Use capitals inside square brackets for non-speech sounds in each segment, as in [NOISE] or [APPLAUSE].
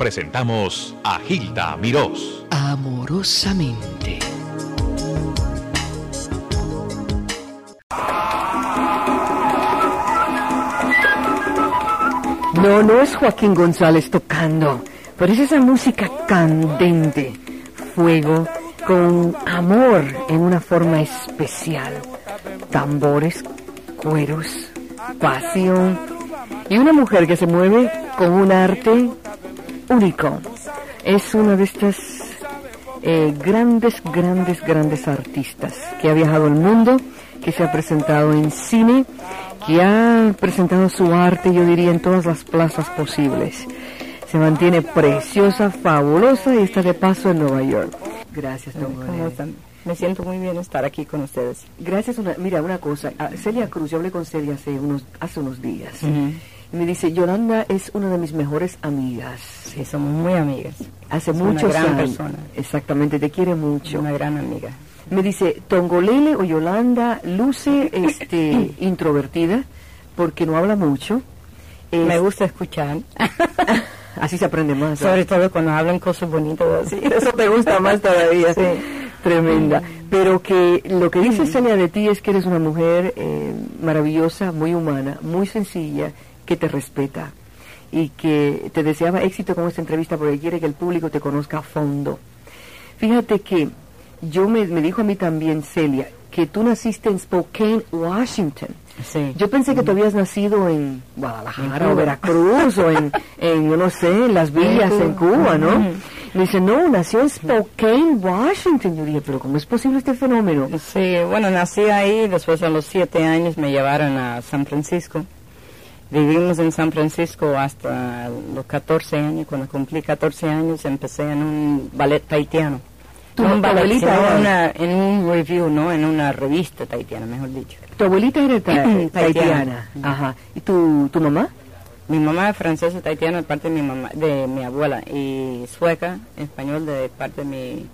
presentamos a Gilda Mirós. Amorosamente. No, no es Joaquín González tocando, pero es esa música candente, fuego, con amor en una forma especial. Tambores, cueros, pasión y una mujer que se mueve con un arte único. Es una de estas eh, grandes, grandes, grandes artistas que ha viajado el mundo, que se ha presentado en cine, que ha presentado su arte, yo diría, en todas las plazas posibles. Se mantiene preciosa, fabulosa y está de paso en Nueva York. Gracias, don. Me siento muy bien estar aquí con ustedes. Gracias. Una, mira, una cosa. Celia Cruz, yo hablé con Celia hace unos, hace unos días. Y me dice, Yolanda es una de mis mejores amigas. Sí, somos muy amigas. Hace Es una muchos gran años. persona. Exactamente, te quiere mucho. Una gran amiga. Me dice, Tongolele o Yolanda luce este, [CLEARS THROAT] introvertida porque no habla mucho. Es- Me gusta escuchar, [LAUGHS] Así se aprende más. sobre todo cuando hablan cosas bonitas así. Eso te gusta más todavía. Sí. Tremenda. Pero que lo que dice Celia de ti es que eres una mujer eh, maravillosa, muy humana, muy sencilla, que te respeta y que te deseaba éxito con esta entrevista porque quiere que el público te conozca a fondo. Fíjate que yo me, me dijo a mí también Celia que tú naciste en Spokane, Washington. Sí. Yo pensé que tú habías nacido en Guadalajara o. Veracruz o en, [LAUGHS] en, yo no sé, en las villas en Cuba, ¿no? Me dice, no, nació en Spokane, Washington. Yo dije, pero ¿cómo es posible este fenómeno? Sí, bueno, nací ahí, después a los siete años me llevaron a San Francisco. Vivimos en San Francisco hasta los 14 años. Cuando cumplí 14 años empecé en un ballet taitiano. ¿Tu No un ballet, abuelita era? una- en un review, ¿no? En una revista taitiana, mejor dicho. Tu abuelita era ta- [CLEARS THROAT] Taitiana. taitiana. Ajá. ¿Y tu, tu mamá? Mi mamá es francesa taitiana de parte de mi mamá, de mi abuela y sueca, español de parte de mi,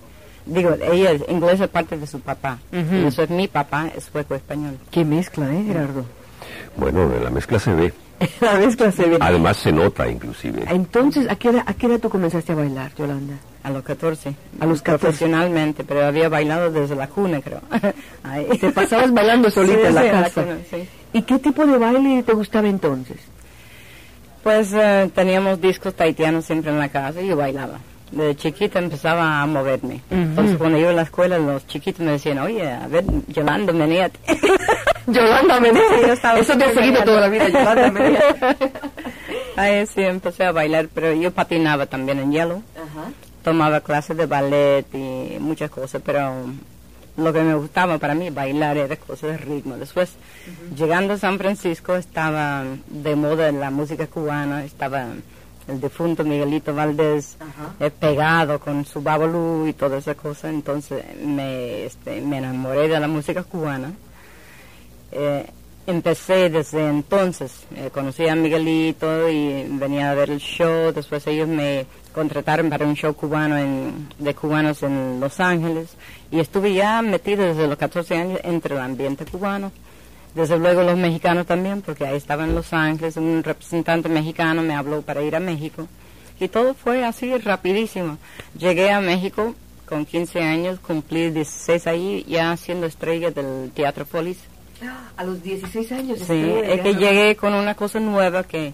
digo, ella es inglesa de parte de su papá. Y eso es mi papá, es sueco español. Qué mezcla, ¿eh, Gerardo? Bueno, en la mezcla se ve. [LAUGHS] La mezcla se ve. Además se nota inclusive. Entonces, ¿a qué, edad, ¿a qué edad tú comenzaste a bailar, Yolanda? A los 14. A los 14. Profesionalmente, pero había bailado desde la cuna, creo. [LAUGHS] Ahí. Te pasabas bailando solita Sí, en la sí, casa. cuna, sí. ¿Y qué tipo de baile te gustaba entonces? Pues eh, teníamos discos taitianos siempre en la casa y yo bailaba. Desde chiquita empezaba a moverme. Entonces cuando iba a la escuela los chiquitos me decían, oye, a ver, Yolanda, menéate. [LAUGHS] Yolanda Sí, yo Menezes. estaba Eso te ha seguido toda la vida, Yolanda Menezes. [LAUGHS] Ahí sí empecé a bailar, pero yo patinaba también en hielo. Tomaba clases de ballet y muchas cosas, pero lo que me gustaba para mí bailar era cosas de ritmo. Después, llegando a San Francisco, estaba de moda la música cubana, estaba el difunto Miguelito Valdés eh, pegado con su babalú y toda esa cosa, entonces me, este, me enamoré de la música cubana. Eh, empecé desde entonces, eh, conocí a Miguelito y venía a ver el show, después ellos me contrataron para un show cubano en, de cubanos en Los Ángeles y estuve ya metido desde los 14 años entre el ambiente cubano. Desde luego los mexicanos también, porque ahí estaba en Los Ángeles, un representante mexicano me habló para ir a México y todo fue así rapidísimo. Llegué a México con 15 años, cumplí 16 ahí, ya siendo estrella del Teatro Polis. A los 16 años. Sí, es que llegué con una cosa nueva que,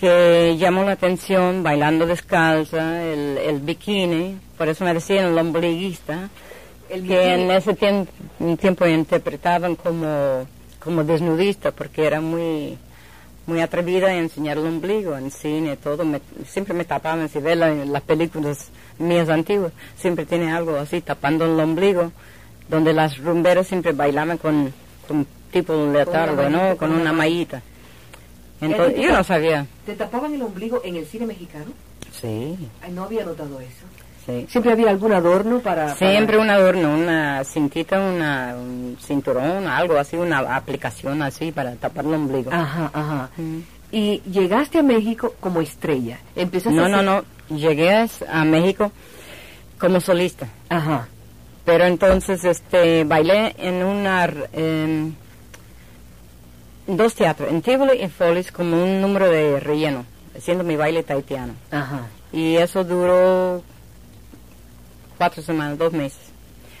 que llamó la atención, bailando descalza, el, el bikini, por eso me decían el ombliguista, El que en ese tiemp- tiempo interpretaban como, como desnudista, porque era muy muy atrevida en enseñar el ombligo en cine, todo, me- siempre me tapaban, si ves la- las películas mías antiguas, siempre tiene algo así, tapando el ombligo, donde las rumberas siempre bailaban con, con tipo leotardo, mallita, ¿no? con una una mallita. Entonces, yo no sabía. ¿Te tapaban el ombligo en el cine mexicano? Sí, Ay, no había notado eso. Sí. Siempre había algún adorno para... Siempre para- un adorno, una cintita, una, un cinturón, algo así, una aplicación así para tapar el ombligo. Ajá, ajá. Mm. Y llegaste a México como estrella. Empezaste No, a no, no. Llegué a, México como solista. Ajá. Pero entonces este bailé en una em, dos teatros, en Tivoli y Follies como un número de relleno. haciendo mi baile taitiano. Ajá. Y eso duró cuatro semanas, dos meses.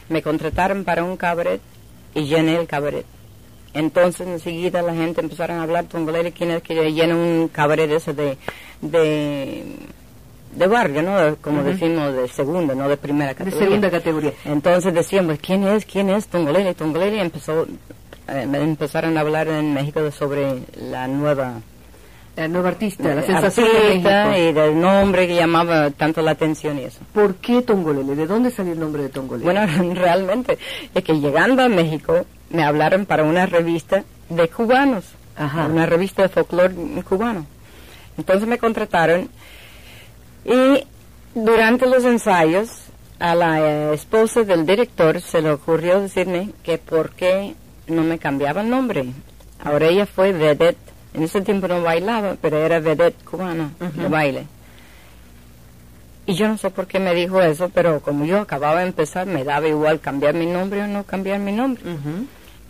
Me contrataron para un cabaret y llené el cabaret. Entonces enseguida la gente empezaron a hablar tongolele, quién es que llena un cabaret ese de, de, de barrio, ¿no? Como decimos, de segunda, no de primera De categoría. segunda categoría. Entonces decíamos, ¿quién es? ¿Quién es? Tongolele, Tongolele. Empezó, eh, empezaron a hablar en México de- sobre la nueva La nueva artista, la sensación de artista México. y del nombre que llamaba tanto la atención y eso. ¿Por qué Tongolele? ¿De dónde salió el nombre de Tongolele? Bueno, [LAUGHS] realmente es que llegando a México me hablaron para una revista de cubanos, Ajá. una revista de folclore cubano. Entonces me contrataron y durante los ensayos a la eh, esposa del director se le ocurrió decirme que por qué no me cambiaba el nombre. Ahora ella fue vedette, en ese tiempo no bailaba, pero era vedette cubana de baile. Y yo no sé por qué me dijo eso, pero como yo acababa de empezar, me daba igual cambiar mi nombre o no cambiar mi nombre.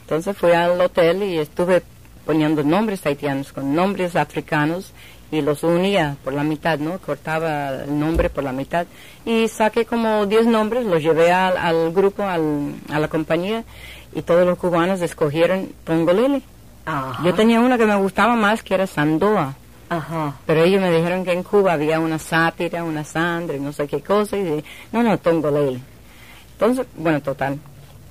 Entonces fui al hotel y estuve poniendo nombres haitianos con nombres africanos y los unía por la mitad, ¿no? Cortaba el nombre por la mitad y saqué como 10 nombres, los llevé al, al grupo, al- a la compañía y todos los cubanos escogieron Tongolele. Ajá. Yo tenía una que me gustaba más que era Sandoa. Ajá. Pero ellos me dijeron que en Cuba había una sátira, una sangre, no sé qué cosa, y dije, no, no, Tongolele. Entonces, bueno, total,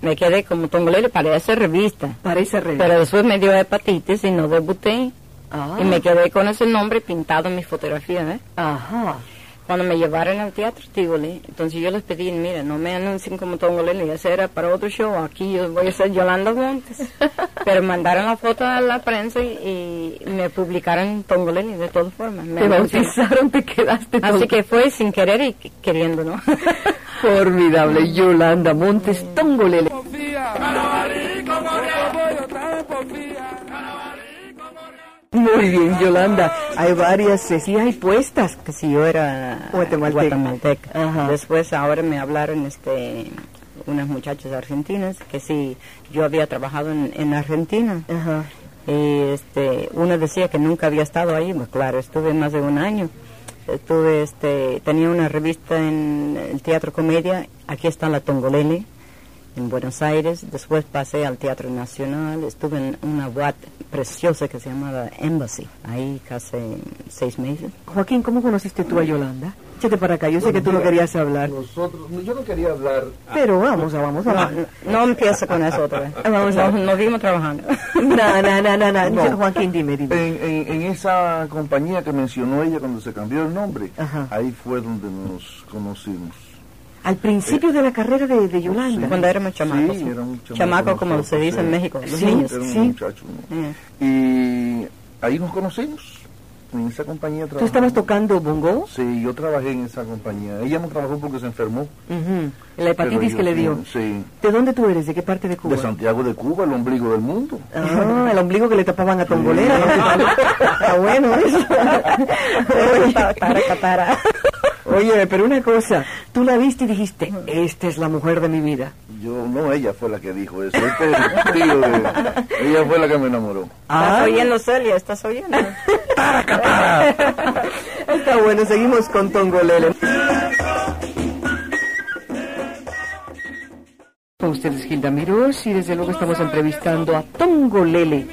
me quedé como Tongolele para esa revista. Parece revista. Pero después me dio hepatitis y no debuté. Ah. Y me quedé con ese nombre pintado en mi fotografía, ¿ves? Ajá. Cuando me llevaron al teatro Tivoli, entonces yo les pedí, mira, no me anuncien como Tongolele, ese era para otro show, aquí yo voy a ser Yolanda Montes. [LAUGHS] Pero mandaron la foto a la prensa y, y me publicaron Tongolele de todas formas. Me bautizaron, te quedaste Así todo- que fue sin querer y qu- queriendo, ¿no? [LAUGHS] Formidable. Yolanda Montes Tongolele. Muy bien, Yolanda. Hay varias, eh, sí hay puestas. que si yo era Guatemalteca. guatemalteca. Ajá. Después ahora me hablaron este unas muchachas argentinas que si yo había trabajado en, en Argentina. Ajá. Y este, una decía que nunca había estado ahí, pues claro, estuve más de un año. Estuve, este, tenía una revista en el Teatro Comedia, aquí está la Tongolele, en Buenos Aires. Después pasé al Teatro Nacional, estuve en una boate preciosa que se llamaba Embassy, ahí casi seis meses. Joaquín, ¿cómo conociste tú a Yolanda? Échate para acá, yo sé que tú no querías hablar. Nosotros, yo no quería hablar. Pero vamos, vamos, vamos. no, no empiezo con eso otra vez. [LAUGHS] Vamos a nos, nos vimos trabajando. [LAUGHS] No, no, no, no, no. No. Joaquín, dime, dime. En, en, en esa compañía que mencionó ella cuando se cambió el nombre, Ajá. ahí fue donde nos conocimos. Al principio de la carrera de, de Yolanda. Cuando éramos chamacos. Sí, era un chamaco Chamaco, como se dice en. México, los Sí, niños. Era un Sí. muchacho. ¿no? Eh. Y ahí nos conocimos. En esa compañía ¿Tú trabajamos. estabas tocando bongo? Sí, yo trabajé en esa compañía. Ella no trabajó porque se enfermó. Ujú. La hepatitis yo que le dio. Sí. ¿De dónde tú eres? ¿De qué parte de Cuba? De Santiago de Cuba, el ombligo del mundo. Ah, el ombligo que le tapaban a Tongolera. Está bueno eso. [LAUGHS] Catara, catara. Oye, pero una cosa, tú la viste y dijiste, esta es la mujer de mi vida. Yo, no, ella fue la que dijo eso. Este es el tío de- ella fue la que me enamoró. ¿Estás Ah. oyendo, Celia? ¿Estás oyendo? [LAUGHS] Está bueno, seguimos con Tongolele. Con ustedes Gilda Mirós y desde luego estamos entrevistando a Tongolele,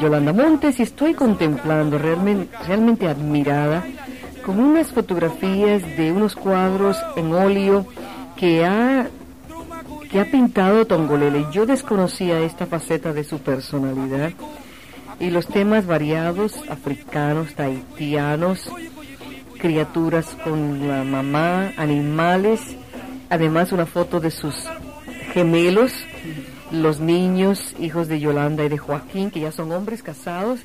Yolanda Montes y estoy contemplando realmente, realmente admirada con unas fotografías de unos cuadros en óleo que ha que ha pintado Tongolele. Yo desconocía esta faceta de su personalidad y los temas variados, africanos, tahitianos, criaturas con la mamá, animales, además una foto de sus gemelos, los niños, hijos de Yolanda y de Joaquín, que ya son hombres casados.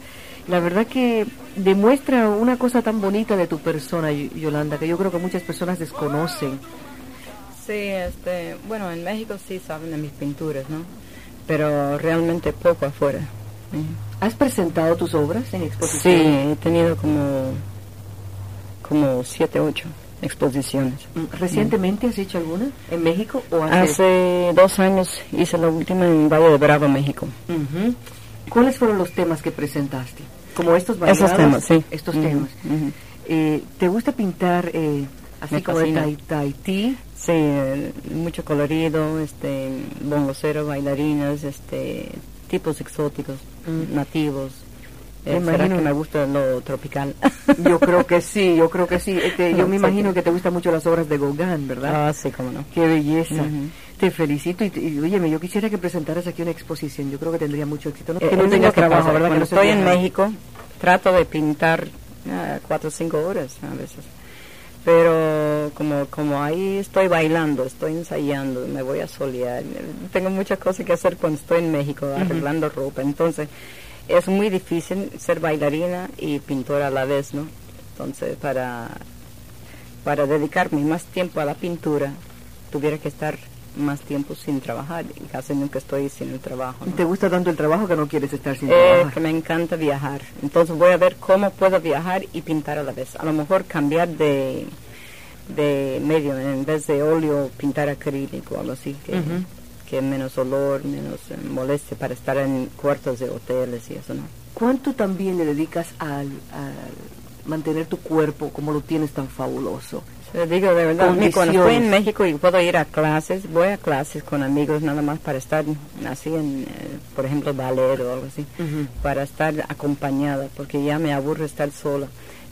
La verdad que demuestra una cosa tan bonita de tu persona, Yolanda, que yo creo que muchas personas desconocen. Sí, este, bueno, en México sí saben de mis pinturas, ¿no? Pero realmente poco afuera. ¿Has presentado tus obras en Sí, exposición? he tenido como, como siete, ocho exposiciones. Mm, ¿Recientemente has hecho alguna? ¿En México o hace...? Hace dos años hice la última en Valle de Bravo, México. ¿Cuáles fueron los temas que presentaste? como estos bailados. Esos temas, sí. Estos temas. ujú. Eh, ¿Te gusta pintar eh, así Me como de. Tai- Tahití? Sí, eh, mucho colorido, este, bongocero, bailarinas, este, tipos exóticos, nativos. Me Eh, será imagino. que me gusta lo tropical. [LAUGHS] Yo creo que sí, yo creo que sí. [LAUGHS] Este, yo me imagino que te gustan mucho las obras de Gauguin, ¿verdad? ah, sí, cómo no. Qué belleza. Te felicito y, y, óyeme, yo quisiera que presentaras aquí una exposición. Yo creo que tendría mucho éxito. No, Eh, que no tengas trabajo, ¿verdad? Cuando estoy en. México, trato de pintar ah, cuatro o cinco horas a veces. Pero como, como ahí estoy bailando, estoy ensayando, me voy a solear. Tengo muchas cosas que hacer cuando estoy en México, arreglando ropa. Entonces, es muy difícil ser bailarina y pintora a la vez, ¿no? Entonces, para, para dedicarme más tiempo a la pintura, tuviera que estar más tiempo sin trabajar y casi nunca estoy sin el trabajo. ¿no? Te gusta tanto el trabajo que no quieres estar sin Eh, trabajar. que me encanta viajar. Entonces voy a ver cómo puedo viajar y pintar a la vez. A lo mejor cambiar de, de medio, en vez de óleo, pintar acrílico o algo así, que, que menos olor, menos eh, molestia para estar en cuartos de hoteles y eso, ¿no? ¿Cuánto también le dedicas al, al mantener tu cuerpo como lo tienes tan fabuloso? Digo de verdad, cuando estoy en México y puedo ir a clases, voy a clases con amigos nada más para estar así en, eh, por ejemplo, ballet o algo así, Ujú. para estar acompañada, porque ya me aburre estar sola.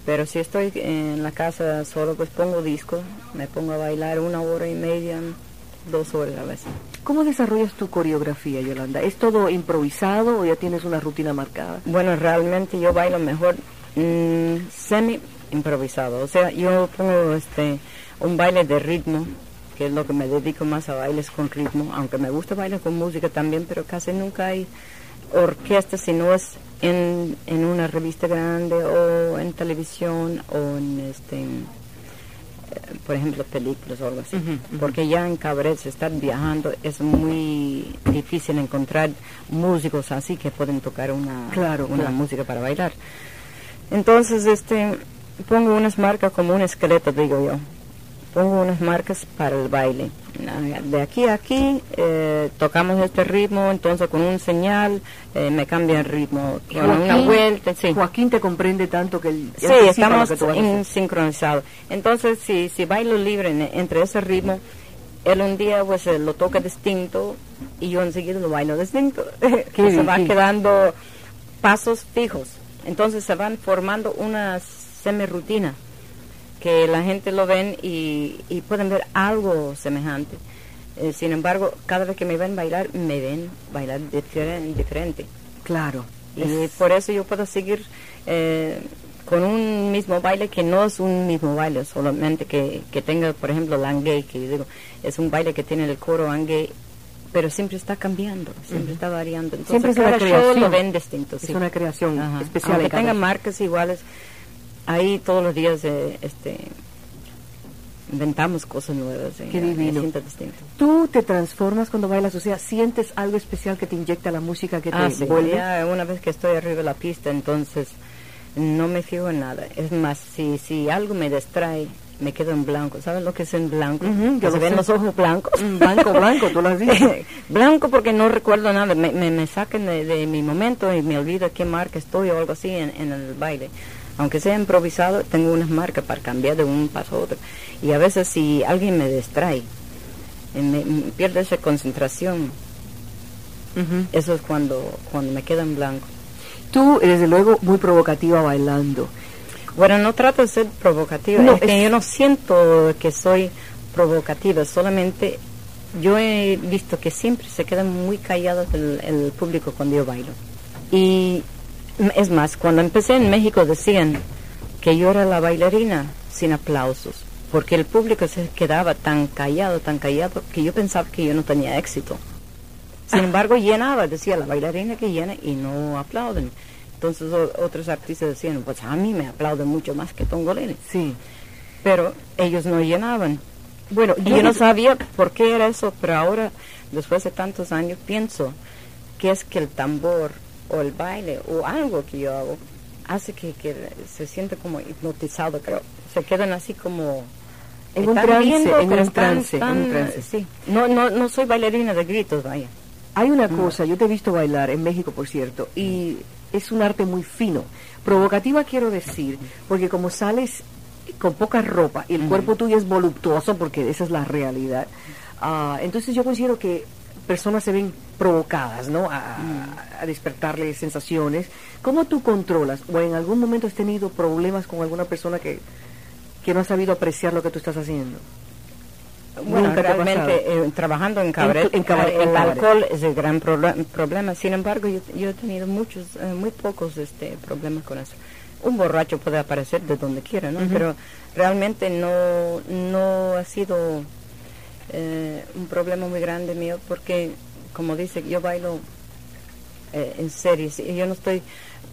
Pero si estoy en la casa solo, pues pongo disco, me pongo a bailar una hora y media, dos horas a veces. ¿Cómo desarrollas tu coreografía, Yolanda? ¿Es todo improvisado o ya tienes una rutina marcada? Bueno, realmente yo bailo mejor mm, semi improvisado. O sea, yo pongo este un baile de ritmo, que es lo que me dedico más a bailes con ritmo, aunque me gusta bailar con música también, pero casi nunca hay orquesta si no es en, en una revista grande o en televisión o en este eh, por ejemplo películas o algo así porque ya en cabarets estar viajando es muy difícil encontrar músicos así que pueden tocar una Claro, una claro. música para bailar entonces este pongo unas marcas como un esqueleto digo yo pongo unas marcas para el baile. De aquí a aquí eh, tocamos este ritmo, entonces con un señal eh, me cambia el ritmo. Con una vuelta, sí. Joaquín te comprende tanto que él Sí, estamos sincronizados. Entonces, si, si bailo libre en- entre ese ritmo, él un día pues eh, lo toca distinto y yo enseguida lo bailo distinto. [LAUGHS] se va bien. quedando pasos fijos. Entonces se van formando una semi-rutina que la gente lo ven y, y pueden ver algo semejante. Eh, sin embargo, cada vez que me ven bailar, me ven bailar diferen- diferente. Claro. Y por eso yo puedo seguir eh, con un mismo baile que no es un mismo baile, solamente que, que tenga, por ejemplo, el angue, que yo digo, es un baile que tiene el coro angue, pero siempre está cambiando, siempre está variando. Entonces, Siempre es una cada show creación. lo ven distinto. Es sí. una creación Ajá. especial. Aunque en cada tenga show. marcas iguales, ahí todos los días eh, este, inventamos cosas nuevas. eh, Qué me divino. siento distinto. Tú te transformas cuando bailas, o sea, sientes algo especial que te inyecta la música que te Ah, sí, vuelve. ya una vez que estoy arriba de la pista, entonces no me fijo en nada. Es más, si, si algo me distrae, me quedo en blanco. ¿Sabes lo que es en blanco? Ujú, Que se ven sé. los ojos blancos. Mm, Blanco, blanco, tú lo has dicho. [LAUGHS] blanco porque no recuerdo nada. Me, me, me sacan de, de mi momento y me olvido qué marca estoy o algo así en, en el baile. Aunque sea improvisado, tengo unas marcas para cambiar de un paso a otro. Y a veces si alguien me distrae, eh, me, me pierdo esa concentración. Eso es cuando, cuando me quedo en blanco. Tú, desde luego, muy provocativa bailando. Bueno, no trato de ser provocativa, No, es que es- yo no siento que soy provocativa, solamente yo he visto que siempre se quedan muy callados el, el público cuando yo bailo. Y es más, cuando empecé en México decían que yo era la bailarina sin aplausos, porque el público se quedaba tan callado, tan callado, que yo pensaba que yo no tenía éxito. Sin embargo, llenaba, decía la bailarina que llena y no aplauden. Entonces o- otros artistas decían, pues a mí me aplauden mucho más que Tongolele. Sí. Pero ellos no llenaban. Bueno, yo no sabía por qué era eso, pero ahora, después de tantos años, pienso que es que el tambor o el baile o algo que yo hago hace que, que se siente como hipnotizado, creo. Se quedan así como... En un están trance, viendo, en un están- trance, en un están, trance. Sí. No, no, no soy bailarina de gritos, vaya. Hay una cosa, yo te he visto bailar en México, por cierto, y es un arte muy fino. Provocativa quiero decir, porque como sales con poca ropa y el cuerpo tuyo es voluptuoso, porque esa es la realidad, ah, entonces yo considero que personas se ven provocadas, ¿no? A, a despertarle sensaciones. ¿Cómo tú controlas? ¿O en algún momento has tenido problemas con alguna persona que, que no ha sabido apreciar lo que tú estás haciendo? Bueno, Nunca realmente eh, trabajando en cabaret, en cabaret, el en cabaret. alcohol es el gran proble- problema. Sin embargo, yo, yo he tenido muchos, eh, muy pocos este, problemas con eso. Un borracho puede aparecer de donde quiera, ¿no? Pero realmente no, no ha sido eh, un problema muy grande mío porque, como dice, yo bailo eh, en series y yo no estoy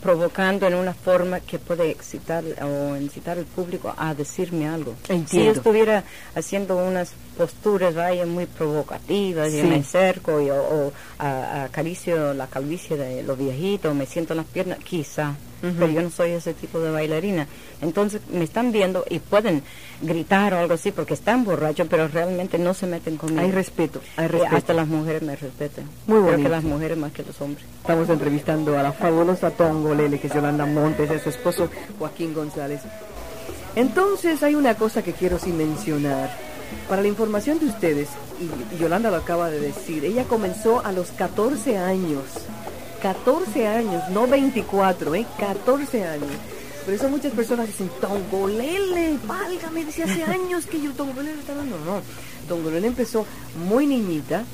provocando en una forma que puede excitar o incitar al público a decirme algo. Si yo estuviera haciendo unas posturas vaya muy provocativas y me acerco y, o, o a- acaricio la calvicie de los viejitos, me siento en las piernas, quizá, pero yo no soy ese tipo de bailarina. Entonces me están viendo y pueden gritar o algo así porque están borrachos, pero realmente no se meten conmigo. Hay respeto, hay Eh, respeto. Hasta las mujeres me respetan. Muy Creo bonito. que las mujeres más que los hombres. Estamos entrevistando a la fabulosa Tongolele, que es Yolanda Montes, es su esposo Joaquín González. Entonces hay una cosa que quiero sí mencionar. Para la información de ustedes, y Yolanda lo acaba de decir, ella comenzó a los 14 años. 14 años, no 24, ¿eh? 14 años. Por eso muchas personas dicen, Tongolele, válgame, dice hace [LAUGHS] años que yo Tongolele está dando. No, Tongolele empezó muy niñita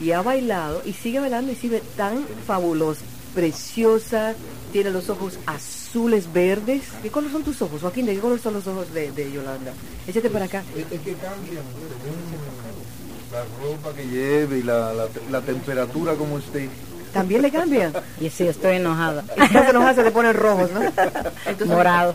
y ha bailado y sigue bailando y sigue tan fabulosa, preciosa, tiene los ojos azules verdes. ¿Qué color son tus ojos, Joaquín? ¿De qué color son los ojos de, de Yolanda? Échate para acá. Es, es que cambian la ropa que lleve y la, la, la temperatura como esté. También le cambian. Y sí, estoy enojada. Y si se enoja se le ponen rojos, ¿no? Entonces, Morado.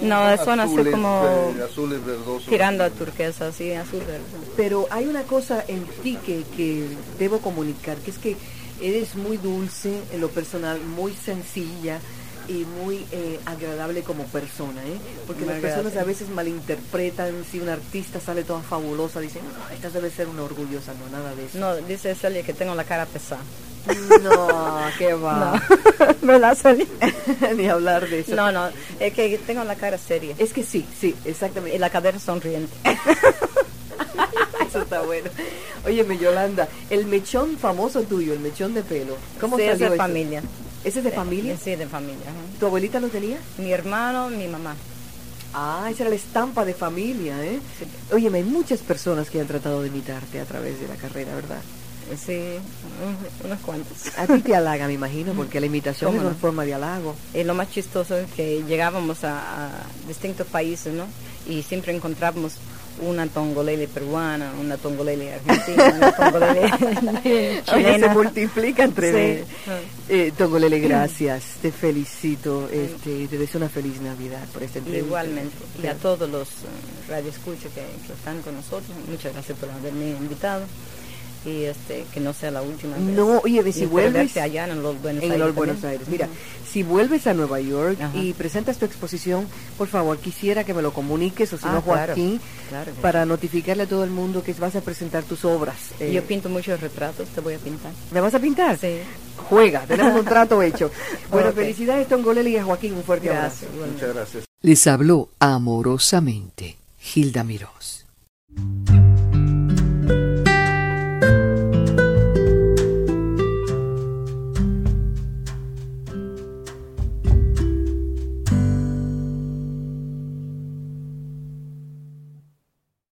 No, son son así azules, como eh, azules verdosos. Tirando a turquesa, así, azul verde. Pero hay una cosa en ti que, que debo comunicar, que es que eres muy dulce en lo personal, muy sencilla y muy eh, agradable como persona, ¿eh? Porque las personas a veces malinterpretan, si una artista sale toda fabulosa, dicen, no, esta debe ser una orgullosa, no, nada de eso. No, dice Celia que tengo la cara pesada. No, qué [LAUGHS] va. [LAUGHS] ¿Verdad, Celia? [LAUGHS] Ni hablar de eso. No, no, es que tengo la cara seria. Es que sí, sí, Y exactamente. la cadera sonriente. Eso está bueno. Óyeme, Yolanda, el mechón famoso tuyo, el mechón de pelo, ¿cómo sí, es salió de eso? familia. ¿Ese es de familia? Sí, de familia. ajá. ¿Tu abuelita lo tenía? Mi hermano, mi mamá. Ah, esa era la estampa de familia, ¿eh? Óyeme, hay muchas personas que han tratado de imitarte a través de la carrera, ¿verdad? Sí, un- unos cuantos. A ti te [LAUGHS] halaga, me imagino, porque la imitación es ¿Cómo una no? forma de halago. Y lo más chistoso es que llegábamos a, a distintos países, ¿no? Y siempre encontrábamos una tongolele peruana, una tongolele argentina, una tongolele [LAUGHS] Oye, se chilena. multiplica entre... Sí. Eh, Tongolele, gracias. Te felicito. Este, te deseo una feliz Navidad por esta entrevista. Igualmente. Y a todos los eh, radioescuchas que, que están con nosotros, muchas gracias por haberme invitado. Y este, que no sea la última vez. No, oye, Y si vuelves allá en los Buenos en Aires. los Buenos. Aires. Mira, si vuelves a Nueva York Ajá. y presentas tu exposición, por favor, quisiera que me lo comuniques, o si Ah, no, claro, Joaquín, claro que para notificarle a todo el mundo que vas a presentar tus obras. Eh, Yo pinto muchos retratos, te voy a pintar. ¿Me vas a pintar? Sí. Juega, tenemos un trato [LAUGHS] hecho. Bueno, Ok. felicidades, Tongolele y a Joaquín, un fuerte Gracias. abrazo. Muchas gracias. Les habló amorosamente Gilda Mirós.